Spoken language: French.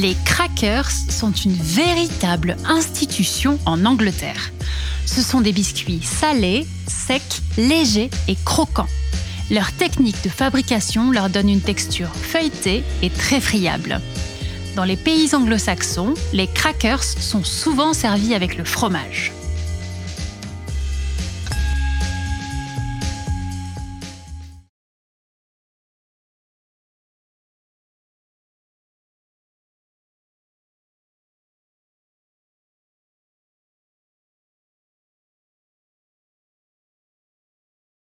Les crackers sont une véritable institution en Angleterre. Ce sont des biscuits salés, secs, légers et croquants. Leur technique de fabrication leur donne une texture feuilletée et très friable. Dans les pays anglo-saxons, les crackers sont souvent servis avec le fromage.